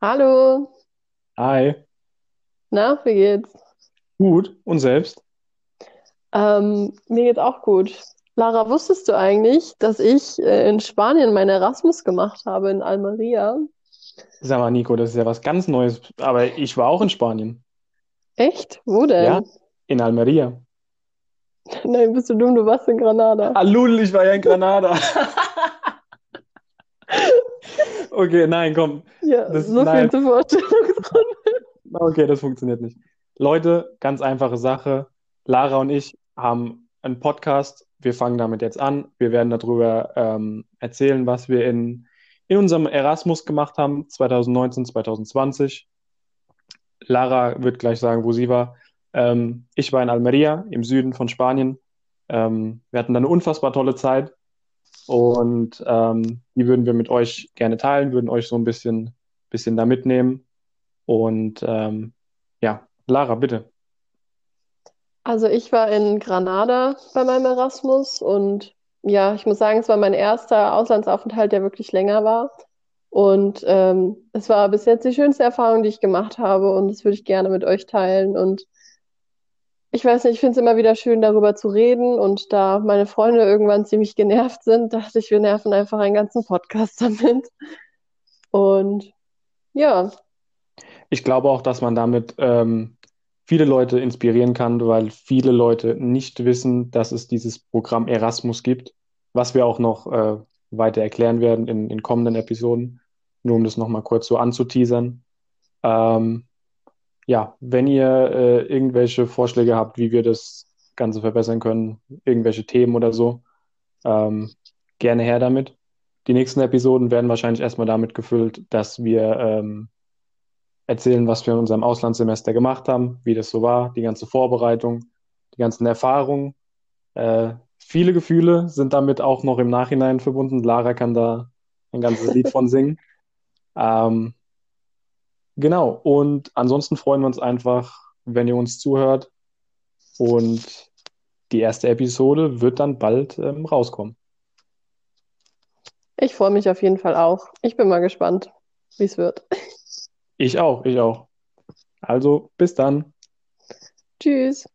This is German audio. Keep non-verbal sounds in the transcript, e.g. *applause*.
Hallo, Hi, na, wie geht's? gut. Und selbst? Ähm, mir geht's auch gut. Lara, wusstest du eigentlich, dass ich äh, in Spanien meinen Erasmus gemacht habe in Almeria? Sag mal, Nico, das ist ja was ganz Neues. Aber ich war auch in Spanien. Echt? Wo Ja, denn? in Almeria. *laughs* Nein, bist du dumm, du warst in Granada. Ah, lul, ich war ja in Granada. *laughs* Okay, nein, komm. Ja, Das, so viel nein, zur Vorstellungsrunde. okay, das funktioniert nicht. Leute, ganz einfache Sache. Lara und ich haben einen Podcast. Wir fangen damit jetzt an. Wir werden darüber ähm, erzählen, was wir in, in unserem Erasmus gemacht haben, 2019, 2020. Lara wird gleich sagen, wo sie war. Ähm, ich war in Almeria im Süden von Spanien. Ähm, wir hatten da eine unfassbar tolle Zeit und ähm, die würden wir mit euch gerne teilen, würden euch so ein bisschen, bisschen da mitnehmen. Und ähm, ja, Lara, bitte. Also ich war in Granada bei meinem Erasmus und ja, ich muss sagen, es war mein erster Auslandsaufenthalt, der wirklich länger war. Und ähm, es war bis jetzt die schönste Erfahrung, die ich gemacht habe und das würde ich gerne mit euch teilen. Und Ich weiß nicht, ich finde es immer wieder schön, darüber zu reden. Und da meine Freunde irgendwann ziemlich genervt sind, *laughs* dachte ich, wir nerven einfach einen ganzen Podcast *laughs* damit. Und ja, Ich glaube auch, dass man damit ähm, viele Leute inspirieren kann, weil viele Leute nicht wissen, dass es dieses Programm Erasmus gibt, was wir auch noch äh, weiter erklären werden in, in kommenden Episoden, nur um das nochmal kurz so anzuteasern. Ähm, ja, wenn ihr äh, irgendwelche Vorschläge habt, wie wir das Ganze verbessern können, irgendwelche Themen oder so, ähm, gerne her damit. Die nächsten Episoden werden wahrscheinlich erstmal damit gefüllt, dass wir ähm, erzählen, was wir in unserem Auslandssemester gemacht haben, wie das so war, die ganze Vorbereitung, die ganzen Erfahrungen. Äh, viele Gefühle sind damit auch noch im Nachhinein verbunden. Lara kann da ein ganzes Lied von singen. *laughs* Ähm, genau, und ansonsten freuen wir uns einfach, wenn ihr uns zuhört. Und die erste Episode wird dann bald ähm, rauskommen. Ich freue mich auf jeden Fall auch. Ich bin mal gespannt, wie es wird. Ich auch, ich auch. Also, bis dann. Tschüss.